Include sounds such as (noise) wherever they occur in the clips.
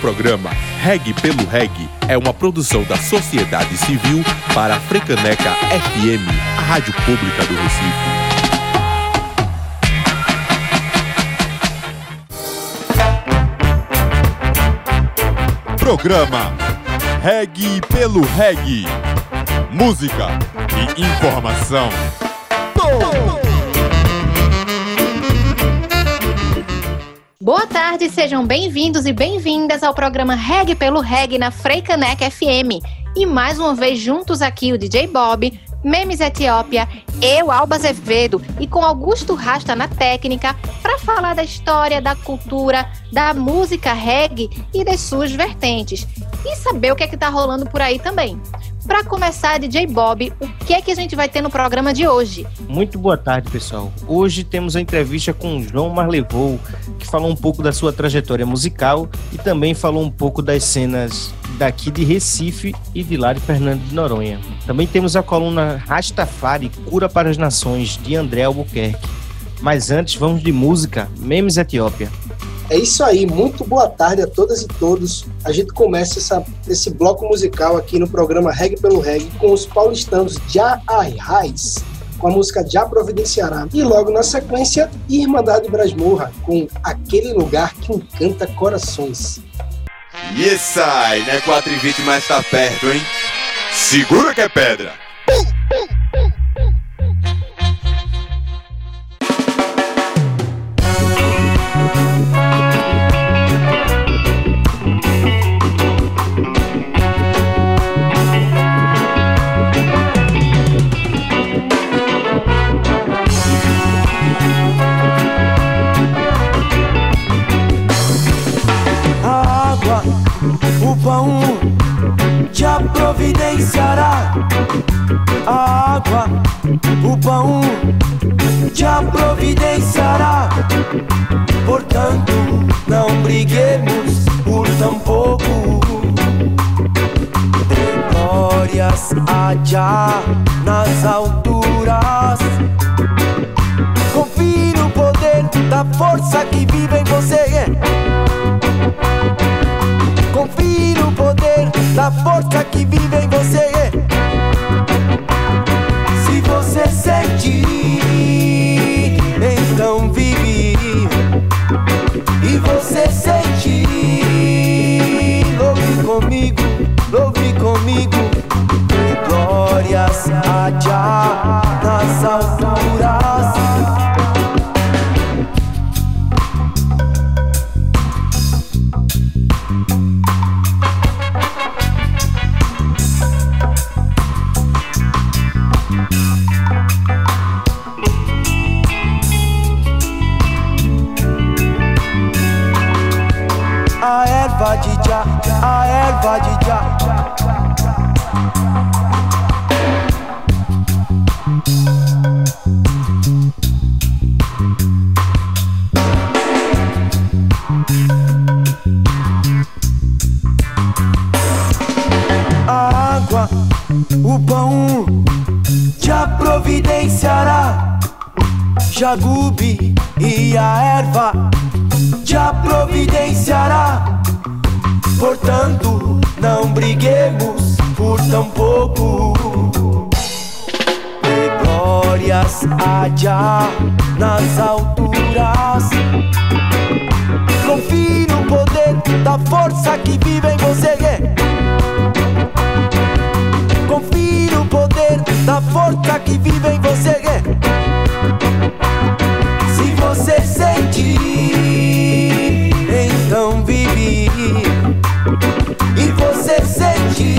programa Reg pelo Reg é uma produção da sociedade civil para a Frecaneca FM, a rádio pública do Recife. Programa Reg pelo Reg. Música e informação. Boa tarde, sejam bem-vindos e bem-vindas ao programa Reg pelo Reg na Freicanec FM. E mais uma vez juntos aqui o DJ Bob, Memes Etiópia, eu, Alba Azevedo, e com Augusto Rasta na técnica, para falar da história, da cultura, da música reggae e das suas vertentes. E saber o que é que tá rolando por aí também. Para começar, DJ Bob, o que é que a gente vai ter no programa de hoje? Muito boa tarde, pessoal. Hoje temos a entrevista com o João Marlevou, que falou um pouco da sua trajetória musical e também falou um pouco das cenas daqui de Recife e de lá de Fernando de Noronha. Também temos a coluna Rastafari, Cura para as Nações, de André Albuquerque. Mas antes, vamos de música, Memes Etiópia. É isso aí, muito boa tarde a todas e todos. A gente começa essa, esse bloco musical aqui no programa Reg pelo Reg com os paulistanos Já Raiz, com a música Já Providenciará. E logo na sequência, Irmandade Brasmurra, com Aquele Lugar que Encanta Corações. E esse aí, né? 4 e 20, mas tá perto, hein? Segura que é pedra! A erva nas alturas. Confie no poder da força que vive em você. Confie no poder da força que vive em você. Se você sente, então vive. E você sente,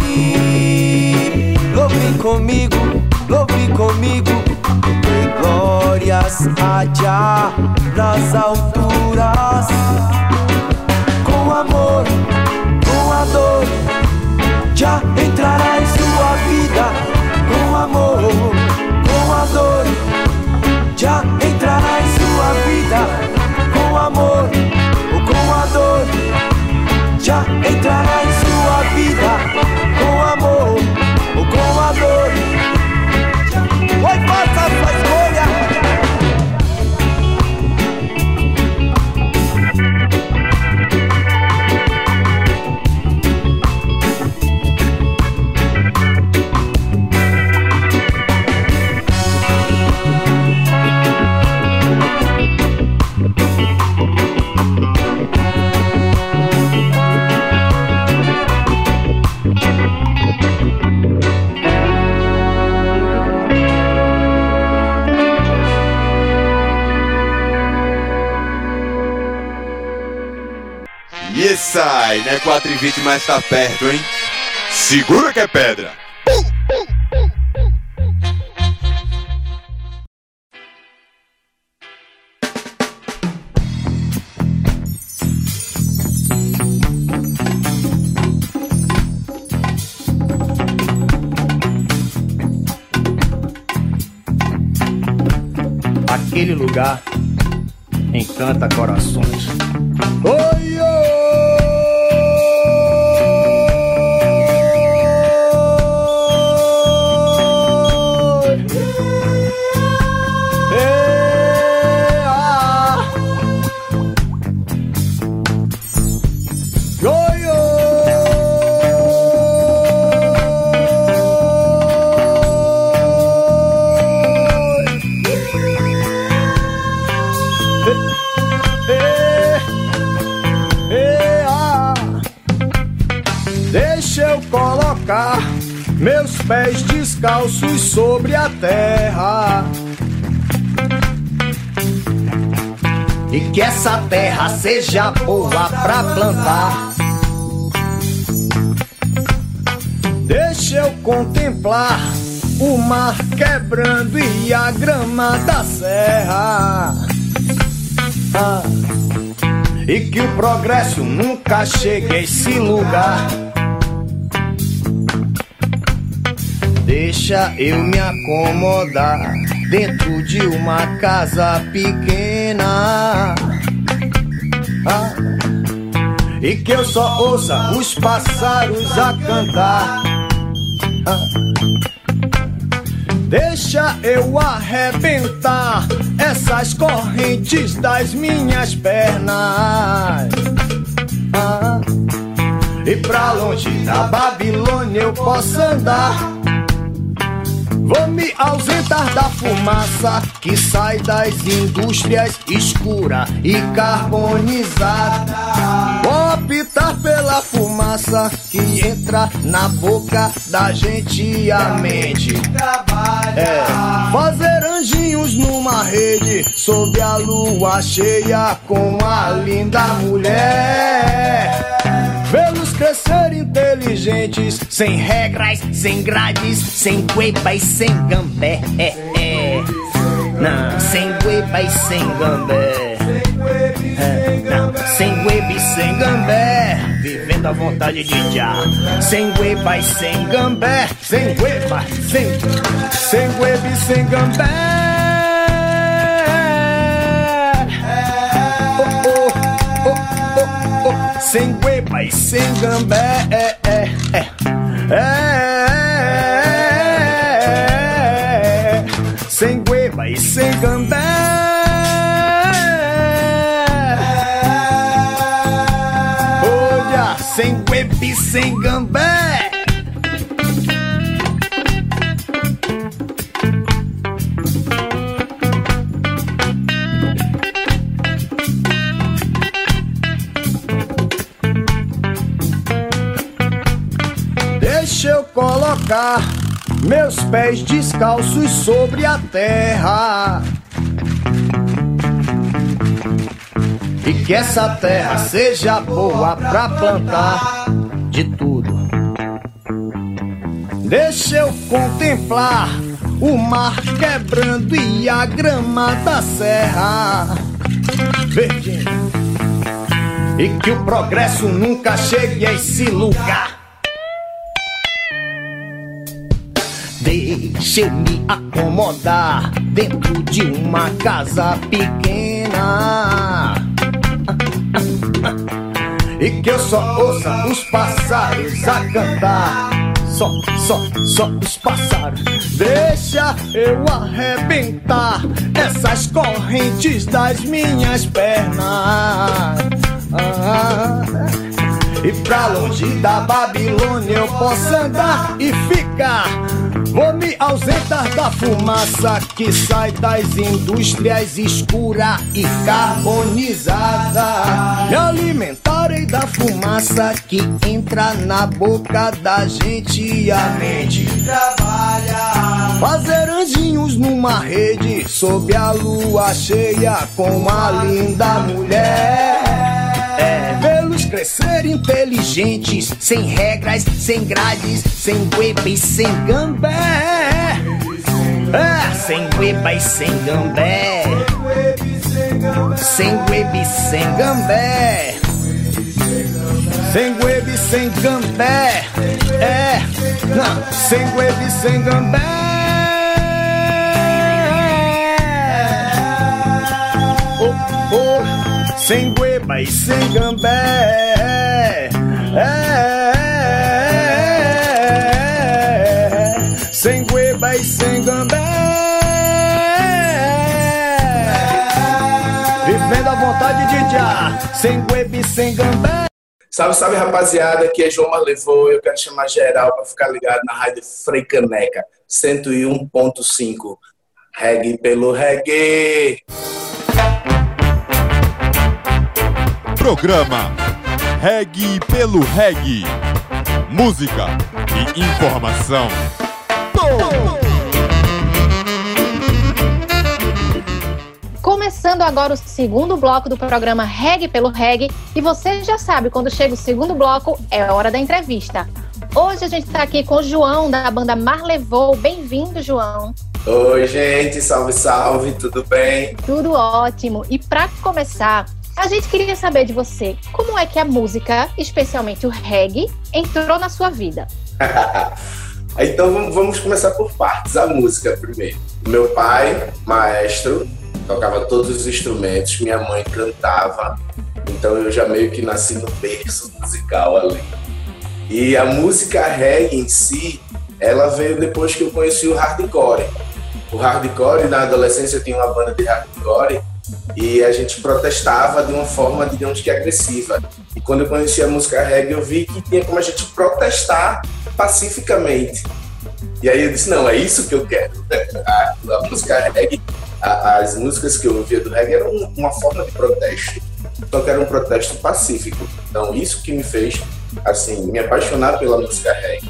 louve comigo, louve comigo. A já 2020, mas tá perto, hein? Segura que é pedra! Aquele lugar encanta corações. Sobre a terra. E que essa terra seja boa pra plantar. Deixa eu contemplar o mar quebrando e a grama da serra. Ah, e que o progresso nunca chegue a esse lugar. Deixa eu me acomodar dentro de uma casa pequena. Ah, e que eu só ouça os pássaros a cantar. Ah, deixa eu arrebentar essas correntes das minhas pernas. Ah, e pra longe da Babilônia eu posso andar ausentar da fumaça que sai das indústrias escura e carbonizada. Optar pela fumaça que entra na boca da gente e a mente. É, fazer anjinhos numa rede sob a lua cheia com a linda mulher. Crescer inteligentes, sem regras, sem grades, sem cuepa e sem gambé. É, é. Não, sem cuepa e sem gambé. É, não, sem e sem gambé. Vivendo a vontade de já. Sem e sem gambé. Sem cuepa, sem, sem e sem gambé. Sem gueba e sem gambé. É, é, é, é, sem gueba e sem gambé. Olha, sem gueba e sem gambé. Colocar meus pés descalços sobre a terra. E que essa terra seja boa pra plantar de tudo. Deixa eu contemplar o mar quebrando e a grama da serra. Verdinho. E que o progresso nunca chegue a esse lugar. Eu me acomodar dentro de uma casa pequena. E que eu só ouça os pássaros a cantar. Só, só, só os pássaros. Deixa eu arrebentar essas correntes das minhas pernas. Ah, e pra longe da Babilônia eu posso andar e ficar Vou me ausentar da fumaça que sai das indústrias escura e carbonizada. Me alimentarei da fumaça que entra na boca da gente e a mente trabalha. Fazer anjinhos numa rede sob a lua cheia com a linda mulher. É, crescer inteligentes, sem regras, sem grades, sem e sem gambé. Ah, sem e sem gambé. Sem e sem gambé. Sem web, sem gambé. É, não, sem web, sem gambé. Sem gueba e sem gambé. É, sem gueba e sem gambé. Vivendo a vontade de já, sem gueba e sem gambé. Salve, salve rapaziada, aqui é João Marlevou. Eu quero chamar geral para ficar ligado na rádio Freicaneca 101.5. Reggae pelo reggae. Programa Reggae pelo Reggae. Música e informação. Começando agora o segundo bloco do programa Reg pelo Reg. E você já sabe, quando chega o segundo bloco, é hora da entrevista. Hoje a gente está aqui com o João, da banda Marlevou. Bem-vindo, João. Oi, gente, salve, salve, tudo bem? Tudo ótimo. E para começar, a gente queria saber de você, como é que a música, especialmente o reggae, entrou na sua vida? (laughs) então vamos começar por partes. A música primeiro. Meu pai, maestro, tocava todos os instrumentos, minha mãe cantava, então eu já meio que nasci no berço musical ali. E a música reggae em si, ela veio depois que eu conheci o hardcore. O hardcore, na adolescência eu tinha uma banda de hardcore e a gente protestava de uma forma, digamos que agressiva. E quando eu conheci a música reggae, eu vi que tinha como a gente protestar pacificamente. E aí eu disse, não, é isso que eu quero. (laughs) A, música reggae, as músicas que eu ouvia do reggae eram uma forma de protesto. Só que era um protesto pacífico. Então isso que me fez, assim, me apaixonar pela música reggae.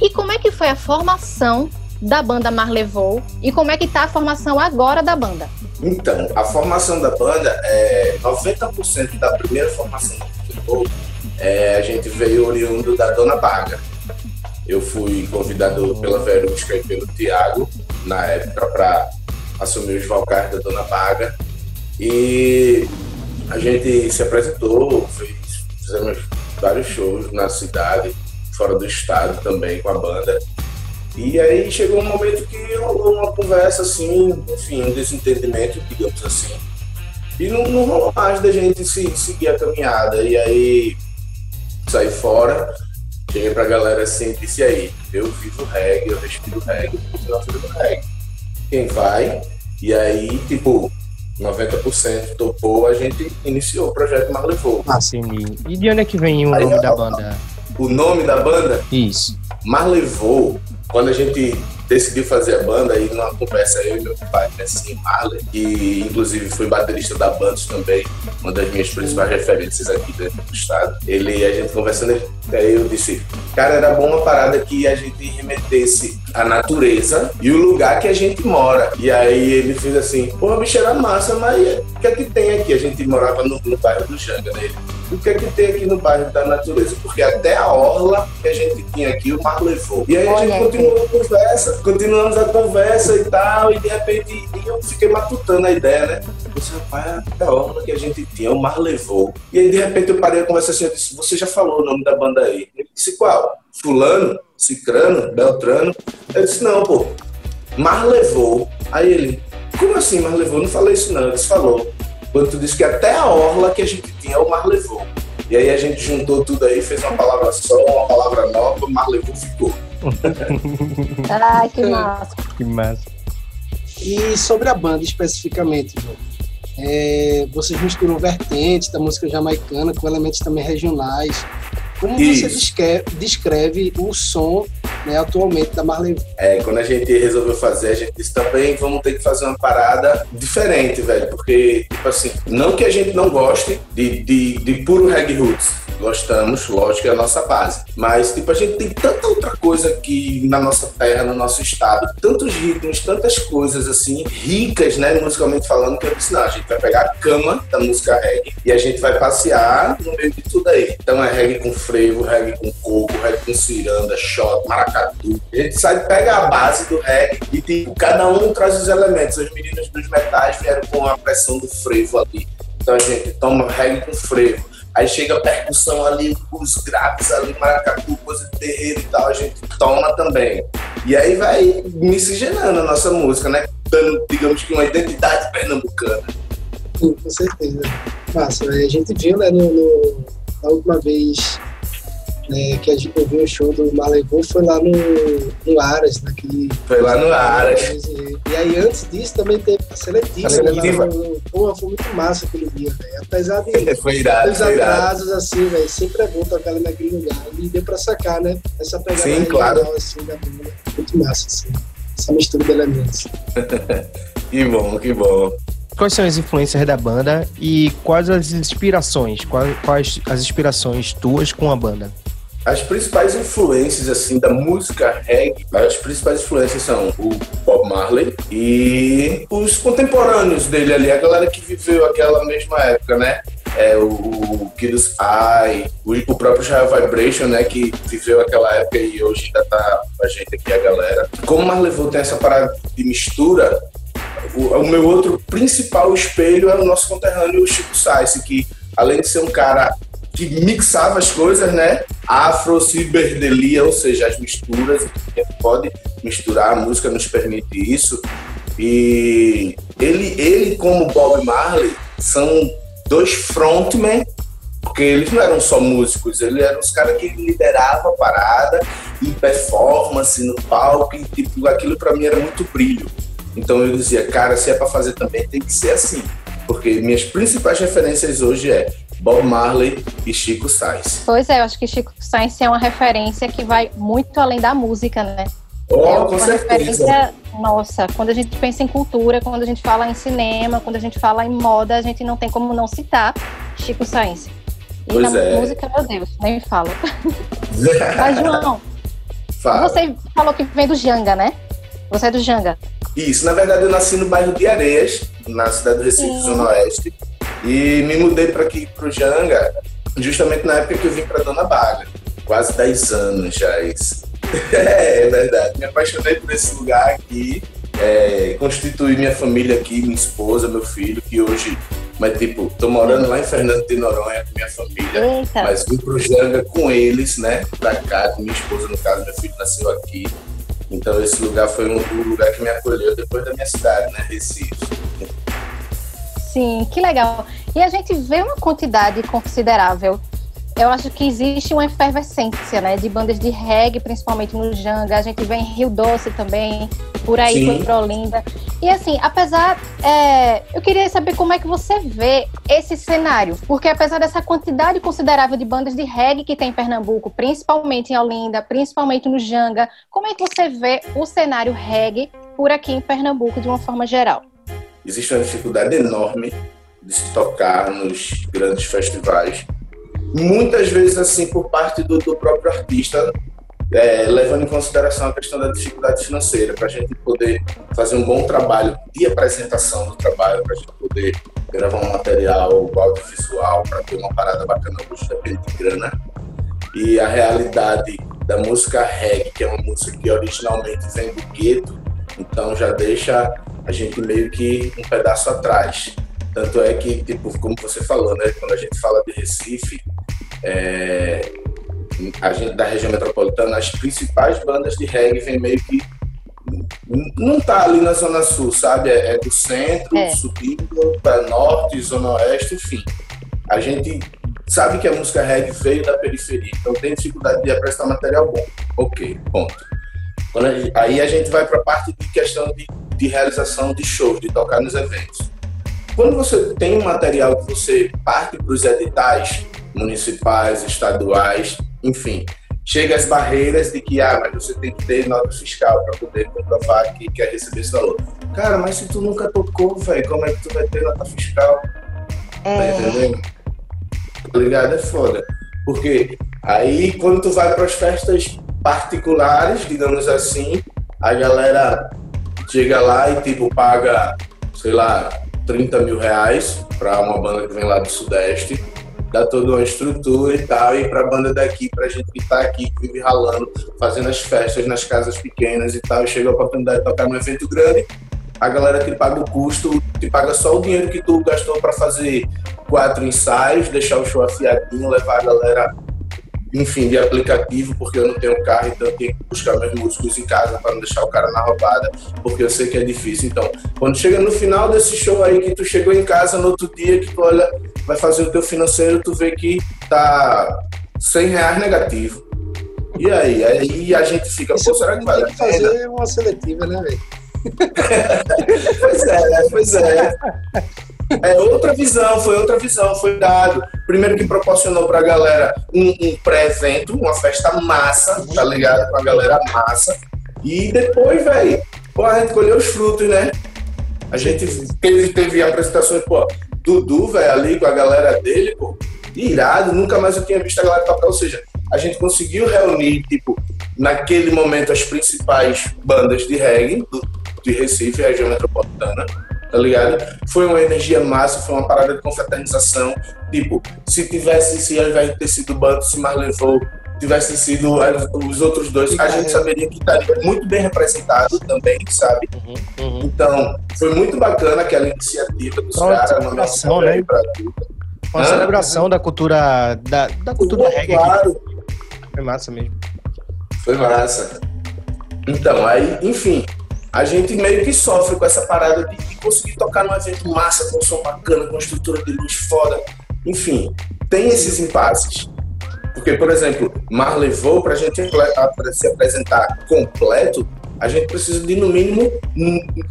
E como é que foi a formação da banda Marlevou e como é que tá a formação agora da banda? Então, a formação da banda é 90% da primeira formação Marlevou, é, a gente veio oriundo da Dona Baga. Eu fui convidado pela Verusca e pelo Tiago, na época, para assumir os vocais da Dona Baga. E a gente se apresentou, fez, fizemos vários shows na cidade, fora do estado também com a banda. E aí chegou um momento que rolou uma conversa assim, enfim, um desentendimento, digamos assim. E não, não rolou mais da gente se, seguir a caminhada. E aí saí fora, cheguei pra galera assim e disse, aí, eu vivo reggae, eu respiro reggae, eu fazendo reggae. Quem vai? E aí, tipo, 90% topou, a gente iniciou o projeto Marlevou. Ah, sim. E de onde é que vem o aí, nome da banda? O nome da banda? Isso. Marlevou quando a gente decidiu fazer a banda, aí numa conversa eu e meu pai, assim, Marley, que inclusive foi baterista da Bandos também, uma das minhas principais referências aqui dentro do estado. Ele, a gente conversando, aí eu disse, cara, era bom uma parada que a gente remetesse a natureza e o lugar que a gente mora. E aí ele fez assim, porra, bicho, era massa, mas o que é que tem aqui? A gente morava no, no bairro do Janga, né? O que é que tem aqui no bairro da natureza? Porque até a orla que a gente tinha aqui, o mar levou. E aí a gente continuou a conversa, continuamos a conversa e tal, e de repente eu fiquei matutando a ideia, né? Eu disse, rapaz, até a orla que a gente tinha, o mar levou. E aí de repente eu parei a conversa assim, eu disse, você já falou o nome da banda aí? Ele disse, qual? Fulano? Cicrano? Beltrano? Eu disse, não, pô, mar levou. Aí ele, como assim mar levou? Não falei isso não, ele disse, falou. Quando tu disse que até a orla que a gente tinha, o mar levou. E aí a gente juntou tudo aí, fez uma palavra só, uma palavra nova, o mar levou ficou. Ai, (laughs) que massa. Que massa. E sobre a banda especificamente, João, é, vocês misturam vertentes da música jamaicana com elementos também regionais. Como Isso. você descreve, descreve o som né, atualmente da Marley. É, quando a gente resolveu fazer, a gente disse também vamos ter que fazer uma parada diferente, velho. Porque, tipo assim, não que a gente não goste de, de, de puro reggae roots, Gostamos, lógico, é a nossa base. Mas, tipo, a gente tem tanta outra coisa aqui na nossa terra, no nosso estado, tantos ritmos, tantas coisas, assim, ricas, né, musicalmente falando, que eu disse, não, a gente vai pegar a cama da música reggae e a gente vai passear no meio de tudo aí. Então é reggae com frevo, reggae com coco, reggae com ciranda, shot, maracatu. A gente sai, pega a base do reggae e, tipo, cada um traz os elementos. Os meninos dos metais vieram com a pressão do frevo ali. Então a gente toma reggae com frevo Aí chega a percussão ali, os graves ali, maracatu, coisa de terreiro e tal, a gente toma também. E aí vai miscigenando a nossa música, né? Dando, digamos que, uma identidade pernambucana. Sim, com certeza. Massa, a gente viu, né, no, no, na última vez né, que a gente ouviu o show do Malevou foi lá no, no Aras, naquele. Foi lá no Aras. E, e aí antes disso também teve a seletiva. A seletiva. Né, no, porra, foi muito massa aquele dia, velho. Apesar de (laughs) foi irado, dos atrasos, assim, velho, sempre é bom tocar ali naquele lugar. E deu pra sacar, né? Essa pegada Sim, claro. assim, da banda. Muito massa, assim. Essa mistura de elementos. (laughs) que bom, que bom quais são as influências da banda e quais as inspirações, quais, quais as inspirações tuas com a banda? As principais influências assim da música reggae, as principais influências são o Bob Marley e os contemporâneos dele ali, a galera que viveu aquela mesma época, né? É, o, o Kiddos Eye, o, próprio Jail Vibration, né? Que viveu aquela época e hoje ainda tá com a gente aqui, a galera. Como o Marley tem essa parada de mistura, o, o, meu outro principal espelho é o nosso conterrâneo Chico Sainz, que além de ser um cara que mixava as coisas, né? Afro, ciberdelia, ou seja, as misturas, a gente pode misturar, a música nos permite isso. E ele, ele como Bob Marley, são dois frontmen, porque eles não eram só músicos, eles eram os caras que lideravam a parada em performance, no palco, e tipo, aquilo para mim era muito brilho. Então eu dizia, cara, se é para fazer também, tem que ser assim. Porque minhas principais referências hoje é Bob Marley e Chico Sainz. Pois é, eu acho que Chico Sainz é uma referência que vai muito além da música, né? Oh, é com certeza. Nossa, quando a gente pensa em cultura, quando a gente fala em cinema, quando a gente fala em moda, a gente não tem como não citar Chico Sainz. E pois na é. música, meu Deus, nem falo. (laughs) Mas, João, Fala. você falou que vem do Janga, né? Você é do Janga. Isso, na verdade eu nasci no bairro de Areias, na cidade do Recife, Sim. Zona Oeste. E me mudei para aqui, para o Janga, justamente na época que eu vim para Dona Baga. Quase 10 anos já isso. (laughs) é, é verdade. Me apaixonei por esse lugar aqui. É, constituí minha família aqui, minha esposa, meu filho, que hoje, mas tipo, tô morando lá em Fernando de Noronha com minha família, Eita. mas vim pro Janga com eles, né, pra cá, com minha esposa, no caso, meu filho nasceu aqui. Então esse lugar foi um, um lugar que me acolheu depois da minha cidade, né, Recife. Sim, que legal. E a gente vê uma quantidade considerável. Eu acho que existe uma efervescência, né, de bandas de reggae, principalmente no Janga. A gente vê em Rio Doce também, por aí, Sim. por Olinda. E assim, apesar, é, eu queria saber como é que você vê esse cenário, porque apesar dessa quantidade considerável de bandas de reggae que tem em Pernambuco, principalmente em Olinda, principalmente no Janga, como é que você vê o cenário reggae por aqui em Pernambuco de uma forma geral? Existe uma dificuldade enorme de se tocar nos grandes festivais. Muitas vezes, assim, por parte do, do próprio artista, é, levando em consideração a questão da dificuldade financeira, para a gente poder fazer um bom trabalho de apresentação do trabalho, para a gente poder gravar um material audiovisual, para ter uma parada bacana, hoje depende de grana. E a realidade da música reggae, que é uma música que originalmente vem do gueto, então já deixa a gente meio que um pedaço atrás. Tanto é que, tipo, como você falou, né? Quando a gente fala de Recife, é, a gente da região metropolitana, as principais bandas de reggae vem meio que não tá ali na zona sul, sabe? É, é do centro, É. subindo para norte, zona oeste, enfim. A gente sabe que a música reggae veio da periferia, então tem dificuldade de apresentar material bom. Ok, ponto. A aí a gente vai para a parte de questão de, de realização de shows, de tocar nos eventos. Quando você tem um material que você parte para os editais municipais, estaduais, enfim, chega às barreiras de que, ah, mas você tem que ter nota fiscal para poder comprovar que quer receber esse valor. Cara, mas se tu nunca tocou, velho, como é que tu vai ter nota fiscal? Tá entendendo? Tá ligado? É foda. Porque aí quando tu vai para as festas particulares, digamos assim, a galera chega lá e tipo paga, sei lá, 30 mil reais para uma banda que vem lá do Sudeste, dá toda uma estrutura e tal, e para a banda daqui, para a gente que está aqui, que vive ralando, fazendo as festas nas casas pequenas e tal, e chega a oportunidade de tocar num evento grande, a galera te paga o custo, te paga só o dinheiro que tu gastou para fazer quatro ensaios, deixar o show afiadinho, levar a galera enfim, de aplicativo, porque eu não tenho carro, então eu tenho que buscar meus músicos em casa para não deixar o cara na roubada, porque eu sei que é difícil. Então, quando chega no final desse show aí, que tu chegou em casa no outro dia, que tu olha, vai fazer o teu financeiro, tu vê que tá 100 reais negativo. E aí? Aí a gente fica, Isso pô, será que pena? fazer uma seletiva, né, velho? (laughs) pois é, pois é. É outra visão, foi outra visão, foi dado. Primeiro que proporcionou pra galera um, um pré-evento, uma festa massa, tá ligado? Com a galera massa. E depois, velho, a gente colheu os frutos, né? A gente teve, teve apresentações, pô, Dudu, velho, ali com a galera dele, pô, irado, nunca mais eu tinha visto a galera tocar, ou seja, a gente conseguiu reunir, tipo, naquele momento as principais bandas de reggae do, de Recife, região metropolitana, tá ligado? Foi uma energia massa, foi uma parada de confraternização. Tipo, se tivesse, se ao invés de ter sido o bando, se mais levou, tivesse sido os outros dois, a gente saberia que estaria muito bem representado também, sabe? Uhum. Então, foi muito bacana aquela iniciativa dos Uma caras, celebração, mandar um né? pra tudo. Uma Hã? celebração da cultura da, da cultura reggae. aqui. Claro, Foi massa mesmo. Foi massa. Então, aí, enfim, a gente meio que sofre com essa parada de, de conseguir tocar num evento massa, com som bacana, com estrutura de luz foda. Enfim, tem esses impasses. Porque, por exemplo, Marley Vou, pra gente apre- apre- se apresentar completo, a gente precisa de no mínimo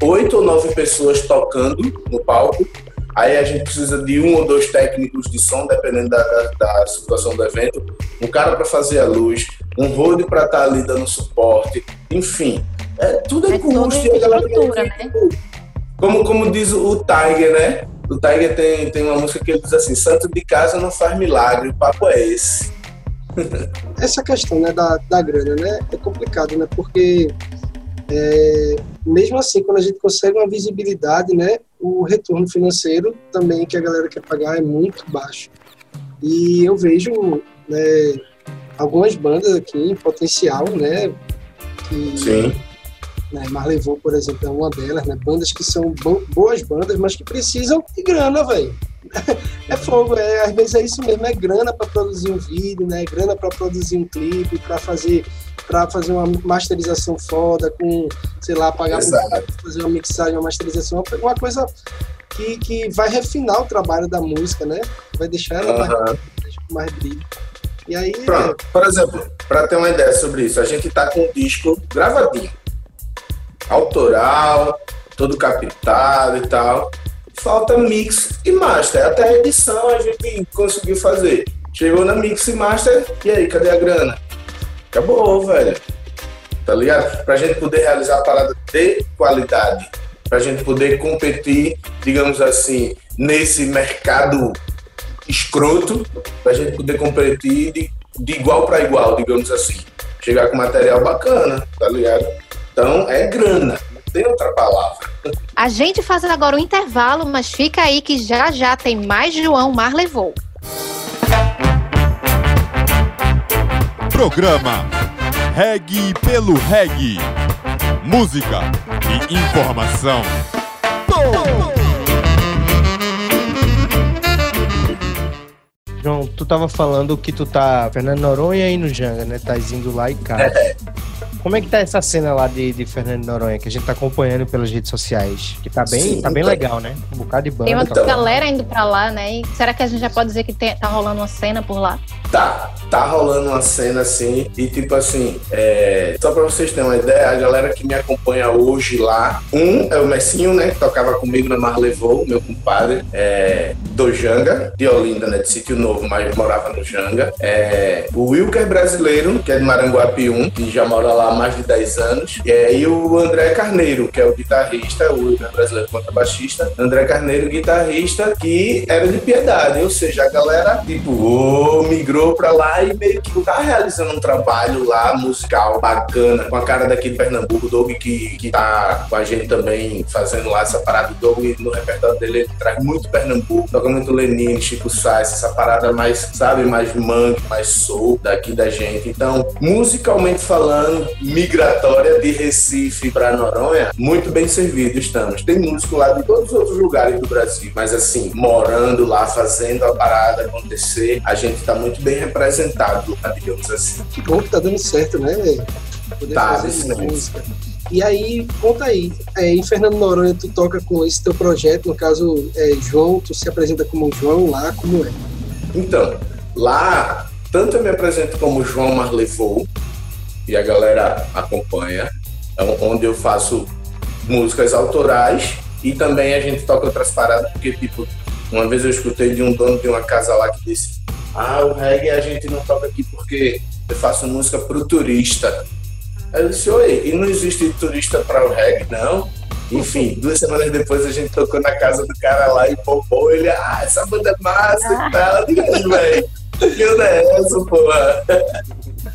oito ou nove pessoas tocando no palco. Aí a gente precisa de um ou dois técnicos de som, dependendo da, da- da situação do evento. Um cara para fazer a luz, um road para estar ali dando suporte. Enfim, é, tudo é, É custo. a galera estrutura, tem né? que- Como, como diz o Tiger, né? O Tiger tem, tem uma música que ele diz assim: Santo de casa não faz milagre, o papo é esse. (laughs) essa questão né, da, da grana né, é complicado, né? Porque é, mesmo assim, quando a gente consegue uma visibilidade, né, o retorno financeiro também que a galera quer pagar é muito baixo. E eu vejo né, algumas bandas aqui em potencial, né? Que, Sim. Né, Marley por exemplo, é uma delas, né? Bandas que são bo- boas bandas, mas que precisam de grana, velho. (laughs) É fogo, é, às vezes é isso mesmo, é grana para produzir um vídeo, né? Grana para produzir um clipe, para fazer para fazer uma masterização foda com, sei lá, pagar pra fazer uma mixagem, uma masterização, uma coisa que, que vai refinar o trabalho da música, né? Vai deixar ela mais, Aham. com mais brilho. E aí, Pronto, por exemplo, para ter uma ideia sobre isso, a gente tá com um disco gravadinho, autoral, todo captado e tal. Falta mix e master. Até a edição a gente conseguiu fazer. Chegou na mix e master, e aí, cadê a grana? Acabou, velho. Tá ligado? Pra gente poder realizar a parada de qualidade. Pra gente poder competir, digamos assim, nesse mercado escroto, pra gente poder competir de, de igual para igual, digamos assim. Chegar com material bacana, tá ligado? Então é grana, não tem outra palavra. A gente faz agora um intervalo, mas fica aí que já já tem mais João Mar levou. Programa Reg pelo Reg. Música e informação. João, tu tava falando que tu tá Fernando Noronha e no Janga, né? Tá indo lá e cá. Como é que tá essa cena lá de, de Fernando Noronha, que a gente tá acompanhando pelas redes sociais? Que tá bem, Sim, tá bem então. legal, né? Um bocado de banda. Tem uma tá- galera indo pra lá, né? E será que a gente já pode dizer que tem- tá rolando uma cena por lá? Tá, tá rolando uma cena assim, e tipo assim, é, só pra vocês terem uma ideia, a galera que me acompanha hoje lá, um é o Messinho, né, que tocava comigo na Marlevou, meu compadre, é, do Janga, de Olinda, né, de Sítio Novo, mas morava no Janga. É, o Wilker brasileiro, que é de Maranguape 1, que já mora lá mais de 10 anos. É, e o André Carneiro, que é o guitarrista, o brasileiro contrabaixista. André Carneiro, guitarrista, que era de piedade, ou seja, a galera, tipo, oh, migrou pra lá e meio que tá realizando um trabalho lá musical bacana, com a cara daqui de Pernambuco, o Doug que, que tá com a gente também fazendo lá essa parada. O Doug no repertório dele ele traz muito Pernambuco, toca muito Lenine, Chico Sainz, essa parada mais, sabe, mais mangue, mais soul daqui da gente. Então, musicalmente falando, migratória de Recife para Noronha, muito bem servido estamos. Tem músico lá de todos os outros lugares do Brasil, mas assim, morando lá, fazendo a parada acontecer, a gente tá muito bem representado, digamos assim. Que bom que tá dando certo, né? Poder Tá, fazer música. E aí, conta aí, é, em Fernando Noronha tu toca com esse teu projeto, no caso, é, João, tu se apresenta como João lá, como é? Então, lá, tanto eu me apresento como João Marlevou, e a galera acompanha, é onde eu faço músicas autorais e também a gente toca outras paradas, porque, tipo, uma vez eu escutei de um dono de uma casa lá que disse: Ah, o reggae a gente não toca aqui porque eu faço música pro turista. Aí eu disse: Oi, e não existe turista para o reggae, não? Enfim, duas semanas depois a gente tocou na casa do cara lá e popou. Ele, ah, essa banda é massa e tal. Eu digo, velho, que onda é essa, porra?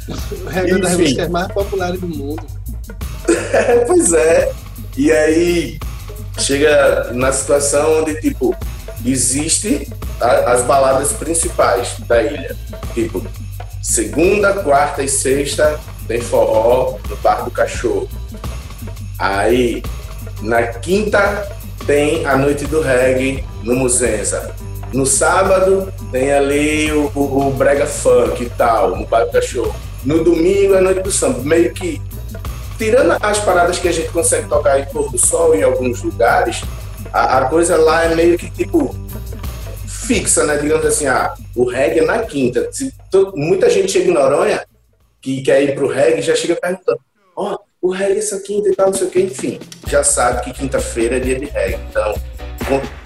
O reggae é uma das Enfim. músicas mais populares do mundo. É, pois é. E aí chega na situação onde, tipo, existe a- as baladas principais da ilha. Tipo, segunda, quarta e sexta tem forró no Bar do Cachorro. Aí, na quinta tem a noite do reggae no Muzenza. No sábado tem ali o, o- o brega funk e tal, no Bar do Cachorro. No domingo é noite do samba. Meio que tirando as paradas que a gente consegue tocar em pôr do sol em alguns lugares, a, a coisa lá é meio que tipo fixa, né? Digamos assim, ah, o reggae é na quinta. Se muita gente chega em Noronha que quer ir pro reggae já chega perguntando, ó, o reggae é essa quinta e tal, não sei o que, enfim, já sabe que quinta-feira é dia de reggae. Então,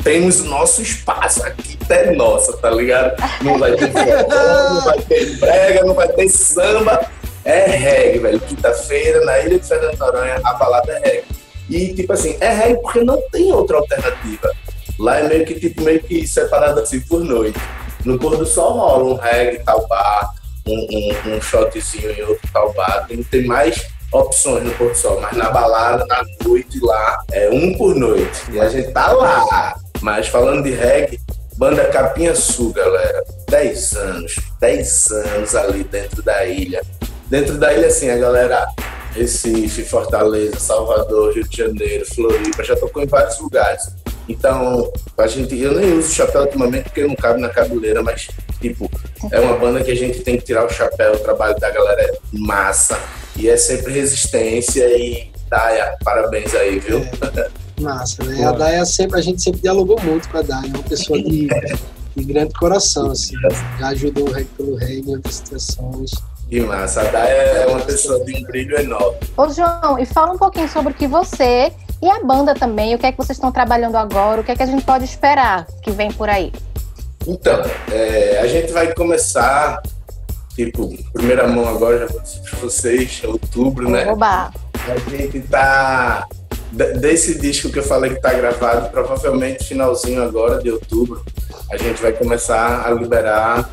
temos nosso espaço, a quinta é nossa, tá ligado? Não vai ter forró, não vai ter brega, não vai ter samba, é reggae, velho. Quinta-feira, na Ilha de Fernando Noronha, a balada é reggae. E, tipo assim, é reggae porque não tem outra alternativa. Lá é meio que, tipo, meio que separado assim por noite. No pôr do sol rola um reggae, tal bar, um, um, um shotzinho em outro tal bar. Tem, tem mais opções no pôr do sol, mas na balada, na noite lá, é um por noite. E a gente tá lá. Mas falando de reggae, banda Capinha Sul, galera. 10 anos, 10 anos ali dentro da ilha. Dentro da ilha, assim, a galera Recife, Fortaleza, Salvador, Rio de Janeiro, Floripa, já tocou em vários lugares. Então, a gente, eu nem uso chapéu ultimamente porque não cabe na cabeleira, mas, tipo, é uma banda que a gente tem que tirar o chapéu, o trabalho da galera é massa, e é sempre resistência e Daya, parabéns aí, viu? Massa, né? A Daya sempre, a gente sempre dialogou muito com a Daya, é uma pessoa de, de grande coração, assim. Já ajudou o reggae pelo reggae em outras situações. Que massa, a Daya é uma pessoa de um brilho enorme. Ô, João, e fala um pouquinho sobre o que você e a banda também, o que é que vocês estão trabalhando agora, o que é que a gente pode esperar que vem por aí. Então, é, a gente vai começar, tipo, primeira mão agora, já vou dizer pra vocês, outubro, né? Oba! A gente tá. de- Desse disco que eu falei que tá gravado, provavelmente finalzinho agora de outubro, a gente vai começar a liberar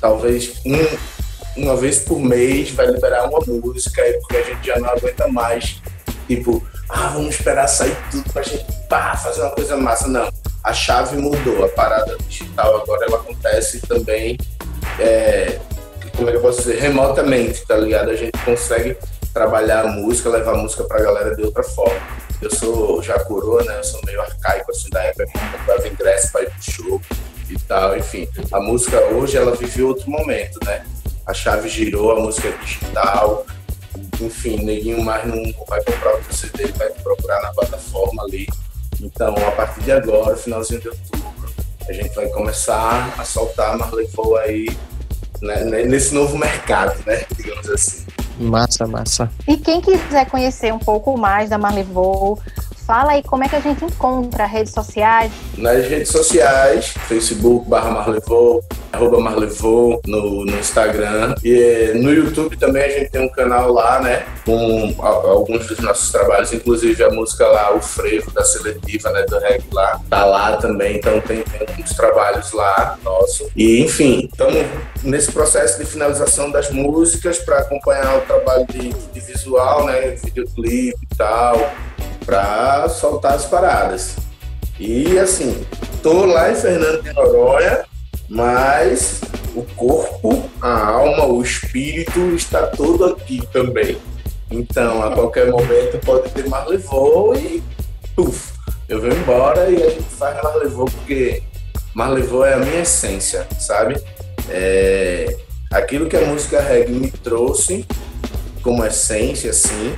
talvez um, uma vez por mês, vai liberar uma música porque a gente já não aguenta mais. Tipo, ah, vamos esperar sair tudo pra gente pá, fazer uma coisa massa. Não, a chave mudou, a parada digital agora ela acontece também, é, como é que eu posso dizer, remotamente, tá ligado? A gente consegue trabalhar a música, levar a música pra galera de outra forma. Eu sou já coroa, né? Eu sou meio arcaico, assim, da época que comprava ingresso pra ir pro show e tal, enfim. A música hoje, ela vive outro momento, né? A chave girou, a música é digital, enfim, neguinho mais não vai comprar outro CD, ele vai procurar na plataforma ali. Então, a partir de agora, finalzinho de outubro, a gente vai começar a soltar Marley Fall aí né, né, nesse novo mercado, né? Digamos assim. Massa, massa. E quem quiser conhecer um pouco mais da Marlevou, Fala aí como é que a gente encontra redes sociais. Nas redes sociais, Facebook barra Marlevou, arroba Marlevou no, no Instagram. E no YouTube também a gente tem um canal lá, né? Com alguns dos nossos trabalhos, inclusive a música lá, o Frevo da Seletiva, né? Do reggae lá, tá lá também. Então tem, tem alguns trabalhos lá nosso. E enfim, estamos nesse processo de finalização das músicas para acompanhar o trabalho de, de visual, né? Videoclipe e tal para soltar as paradas. E assim, tô lá em Fernando de Noronha, mas o corpo, a alma, o espírito está todo aqui também. Então, a qualquer momento pode ter mais levou e puf, eu vou embora e a gente faz mais levou porque mais levou é a minha essência, sabe? É aquilo que a música reggae me trouxe como essência, assim,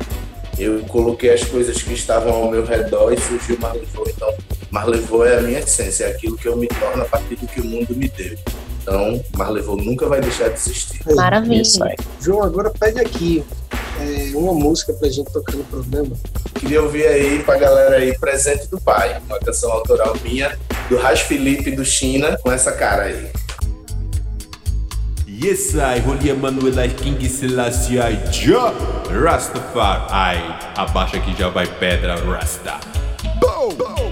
eu coloquei as coisas que estavam ao meu redor e surgiu Marlevô. Então, Marlevô é a minha essência, é aquilo que eu me torno a partir do que o mundo me deu. Então, Marlevô nunca vai deixar de existir. Maravilha. João, agora pede aqui é, uma música pra gente tocar no programa. Queria ouvir aí pra galera aí Presente do Pai, uma canção autoral minha, do Ras Felipe do China, com essa cara aí. Yes, I, Holy Emanuel, King Selassie, I, Ja, Rastafari, abaixa que já vai pedra, Rasta. Boom! Boom!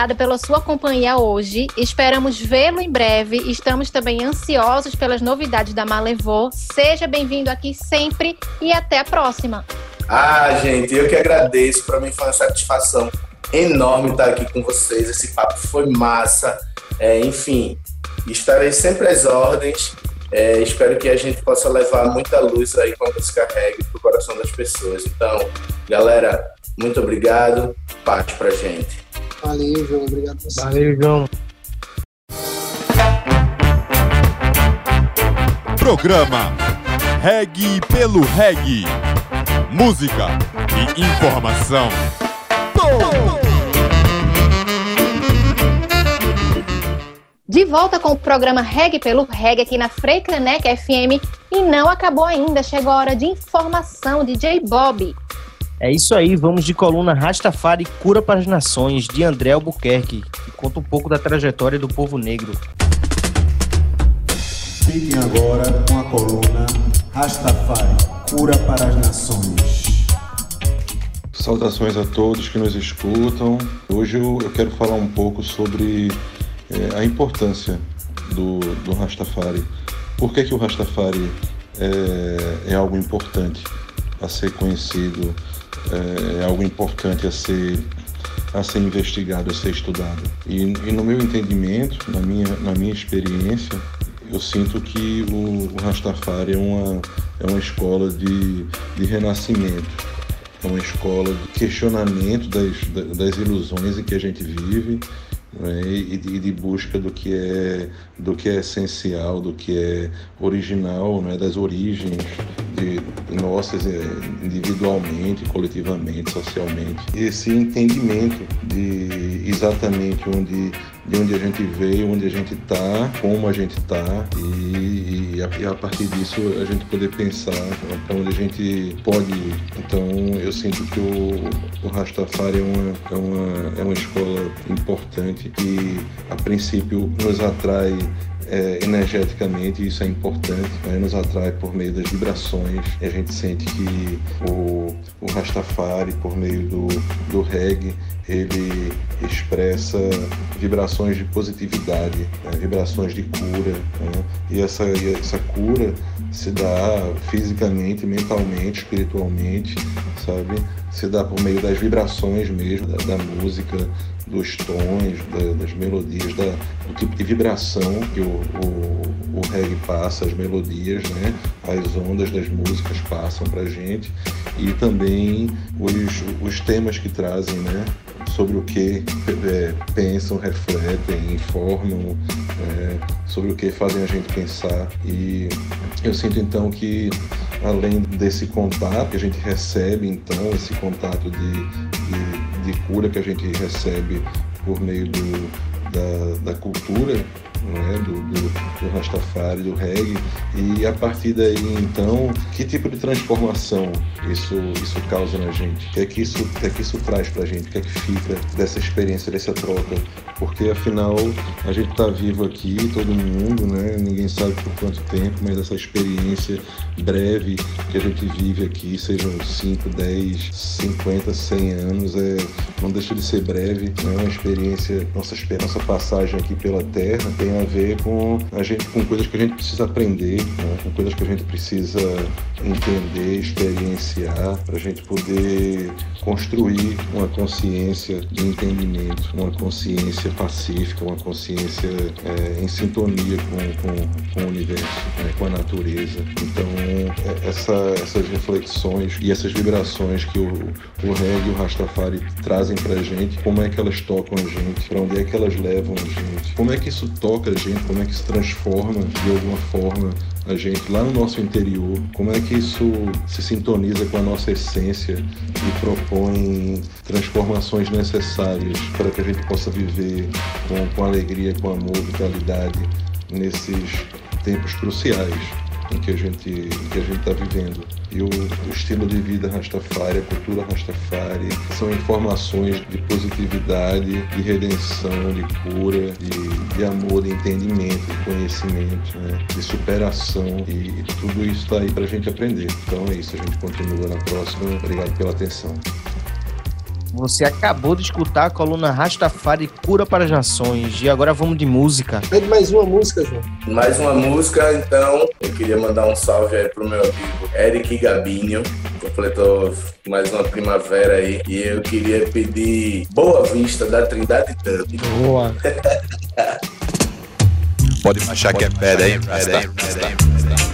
Obrigada pela sua companhia hoje. Esperamos vê-lo em breve. Estamos também ansiosos pelas novidades da Malevô. Seja bem-vindo aqui sempre e até a próxima. Ah, gente, eu que agradeço. Para mim foi uma satisfação enorme estar aqui com vocês. Esse papo foi massa. É, enfim, estarei sempre às ordens. É, espero que a gente possa levar muita luz aí com a música reggae pro coração das pessoas. Então, galera, muito obrigado. Parte pra gente. Valeu, João. Obrigado a você. Valeu, João. Programa Reg pelo Reg. Música e informação. De volta com o programa Reg pelo Reg aqui na Freicanec FM e não acabou ainda, chegou a hora de informação DJ Bob. É isso aí, vamos de coluna Rastafari Cura para as Nações, de André Albuquerque, que conta um pouco da trajetória do povo negro. Fiquem agora com a coluna Rastafari Cura para as Nações. Saudações a todos que nos escutam. Hoje eu, quero falar um pouco sobre é, a importância do, do Rastafari. Por que, que o Rastafari é, é algo importante a ser conhecido, é, é algo importante a ser a ser investigado, a ser estudado. E, e, no meu entendimento, na minha, na minha experiência, eu sinto que o, o Rastafari é uma, é uma escola de, de renascimento, é uma escola de questionamento das, das ilusões em que a gente vive né, e, de, de, busca do que é do que é essencial, do que é original, né, das origens de nossas é, individualmente, coletivamente, socialmente. Esse entendimento de exatamente onde de onde a gente veio, onde a gente está, como a gente está e, e, a, partir disso a gente poder pensar para onde a gente pode ir. Então eu sinto que o, o Rastafari é uma, é, uma, é uma escola importante que a princípio nos atrai é, energeticamente, isso é importante, né? nos atrai por meio das vibrações. A gente sente que o, o Rastafari, por meio do, do reggae, ele expressa vibrações de positividade, né? vibrações de cura. Né? E, essa, e essa cura se dá fisicamente, mentalmente, espiritualmente, sabe? Se dá por meio das vibrações mesmo, da, da música, dos tons, da, das melodias, da, do tipo de vibração que o, o, o reggae passa, as melodias, né? as ondas das músicas passam para gente e também os, os temas que trazem né? Sobre o que é, pensam, refletem, informam, é, sobre o que fazem a gente pensar. E eu sinto então que além desse contato que a gente recebe, então, esse contato de, de de cura que a gente recebe por meio do, da, da cultura né, do, do, do Rastafari, do reggae, e a partir daí então, que tipo de transformação isso, isso causa na gente? O que é que isso, que é que isso traz pra gente? O que é que fica dessa experiência, dessa troca? Porque afinal a gente está vivo aqui, todo mundo, né? Ninguém sabe por quanto tempo, mas essa experiência breve que a gente vive aqui, sejam 5, 10, 50, 100 anos, é, não deixa de ser breve, né? Uma experiência, nossa, nossa passagem aqui pela Terra tem a ver com a gente, com coisas que a gente precisa aprender, né? com coisas que a gente precisa entender, experienciar, para a gente poder construir uma consciência de entendimento, uma consciência pacífica, uma consciência é, em sintonia com, com, com o universo, né? com a natureza. Então, é, essa, essas reflexões e essas vibrações que o, o reggae e o Rastafari trazem para a gente, como é que elas tocam a gente, para onde é que elas levam a gente, como é que isso toca a gente, como é que se transforma de alguma forma a gente lá no nosso interior, como é que isso se sintoniza com a nossa essência e propõe transformações necessárias para que a gente possa viver com, com alegria, com amor, vitalidade nesses tempos cruciais em que a gente que a gente está vivendo. E o, o, estilo de vida Rastafari, a cultura Rastafari, são informações de positividade, de redenção, de cura, de, de amor, de entendimento, de conhecimento, né? de superação. E, e tudo isso está aí para a gente aprender. Então é isso, a gente continua na próxima. Obrigado pela atenção. Você acabou de escutar a coluna Rastafari Cura para as Nações. E agora vamos de música. Pede mais uma música, João. Mais uma música, então. Eu queria mandar um salve aí pro meu amigo Eric Gabinho. Completou mais uma primavera aí. E eu queria pedir Boa Vista da Trindade Dub. Boa. (laughs) Pode achar que é pedra, hein? Rasta, Rasta. Na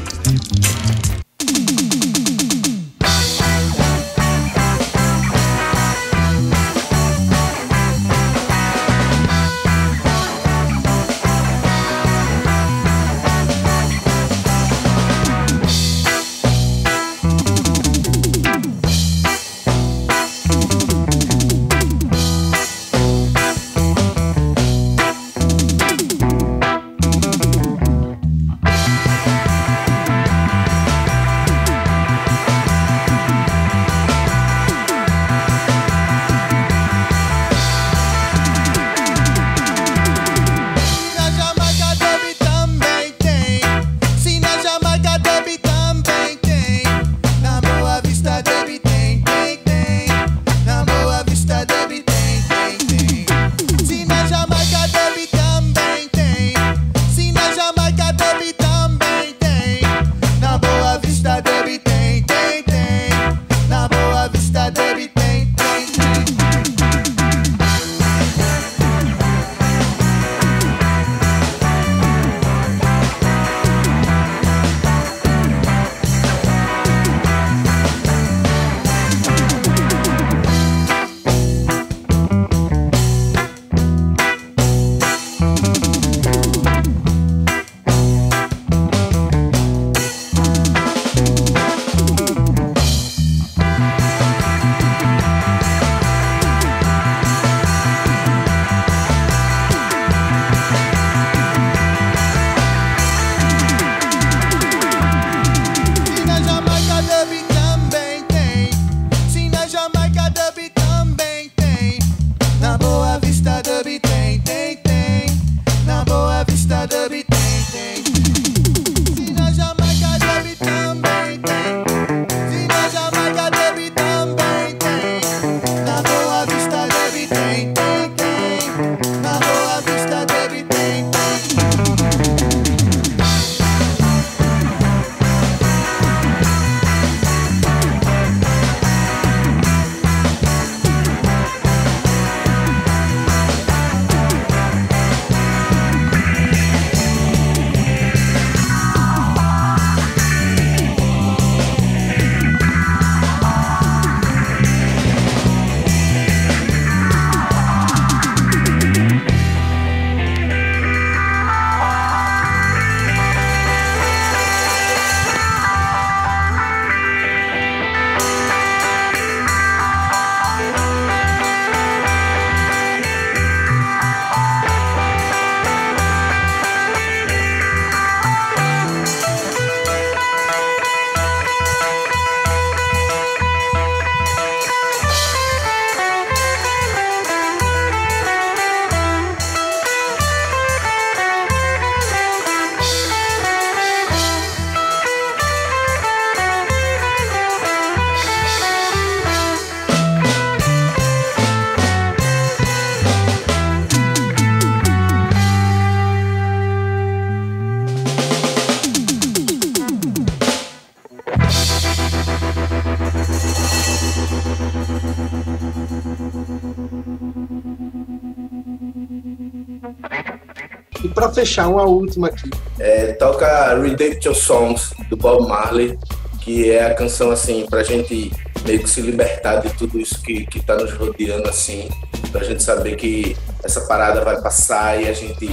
fechar, uma última aqui. É, toca Redemption Songs do Bob Marley, que é a canção assim pra gente meio que se libertar de tudo isso que, que tá nos rodeando assim, pra gente saber que essa parada vai passar e a gente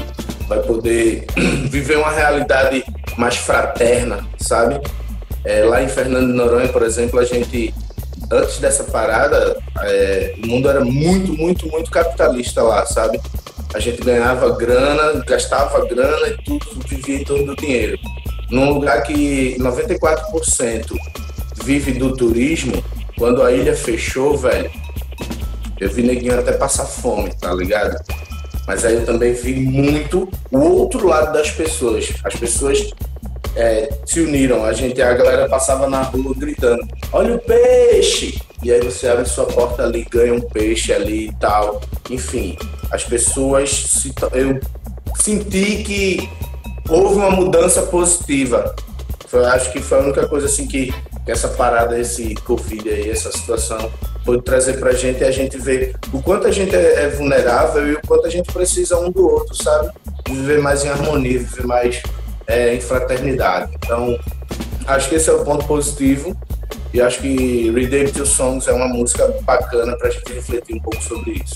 vai poder (clears throat) viver uma realidade mais fraterna, sabe? É, lá em Fernando de Noronha, por exemplo, a gente antes dessa parada, é, o mundo era muito, muito, muito capitalista lá, sabe? A gente ganhava grana, gastava grana e tudo vivia em torno do dinheiro. Num lugar que 94% vive do turismo, quando a ilha fechou, velho, eu vi neguinho até passar fome, tá ligado? Mas aí eu também vi muito o outro lado das pessoas. As pessoas é, se uniram. A gente, a galera passava na rua gritando: Olha o peixe! e aí você abre sua porta ali, ganha um peixe ali e tal. Enfim, as pessoas. Se, eu senti que houve uma mudança positiva. Eu acho que foi a única coisa assim que, que essa parada, esse Covid aí, essa situação, pode trazer pra gente e a gente ver o quanto a gente é, é vulnerável e o quanto a gente precisa um do outro, sabe? Viver mais em harmonia, viver mais é, em fraternidade. Então, acho que esse é o ponto positivo. E acho que Redemptive Songs é uma música bacana para a gente refletir um pouco sobre isso.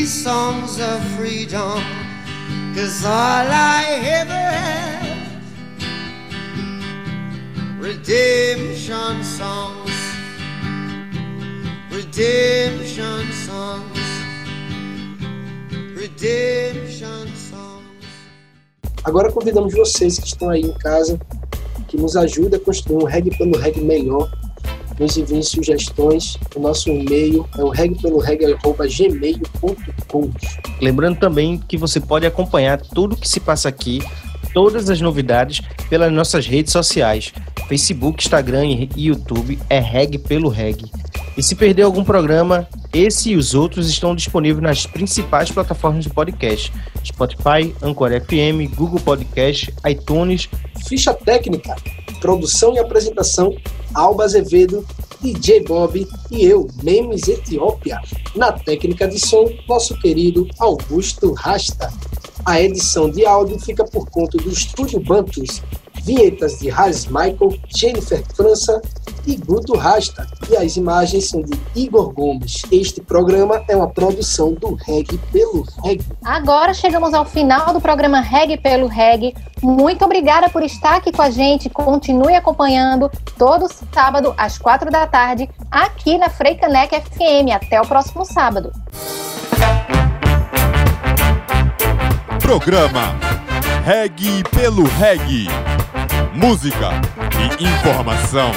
these songs of freedom? Cause all I ever have, redemption songs, redemption songs, redemption songs. Agora convidamos vocês que estão aí em casa, que nos ajudem a construir um reggae pelo reggae melhor. Nos enviem sugestões. O nosso e-mail é o reggaepeloreggae.gmail.com. Lembrando também que você pode acompanhar tudo que se passa aqui, todas as novidades, pelas nossas redes sociais. Facebook, Instagram e YouTube é Reg pelo Reg. E se perder algum programa, esse e os outros estão disponíveis nas principais plataformas de podcast: Spotify, Anchor FM, Google Podcast, iTunes. Ficha técnica, produção e apresentação, Alba Azevedo, DJ Bob e eu, Memes Etiópia. Na técnica de som, nosso querido Augusto Rasta. A edição de áudio fica por conta do Estúdio Bantus, vinhetas de Harris Michael, Jennifer França e Guto Rasta. E as imagens são de Igor Gomes. Este programa é uma produção do Reg pelo Reg. Agora chegamos ao final do programa Reg pelo Reg. Muito obrigada por estar aqui com a gente. Continue acompanhando todo sábado às quatro da tarde aqui na Freicanec FM. Até o próximo sábado. Programa Reg pelo Reg. Música e informação.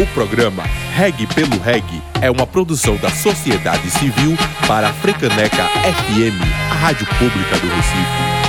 O programa Reg pelo Reg é uma produção da sociedade civil para a Frecaneca FM, a rádio pública do Recife.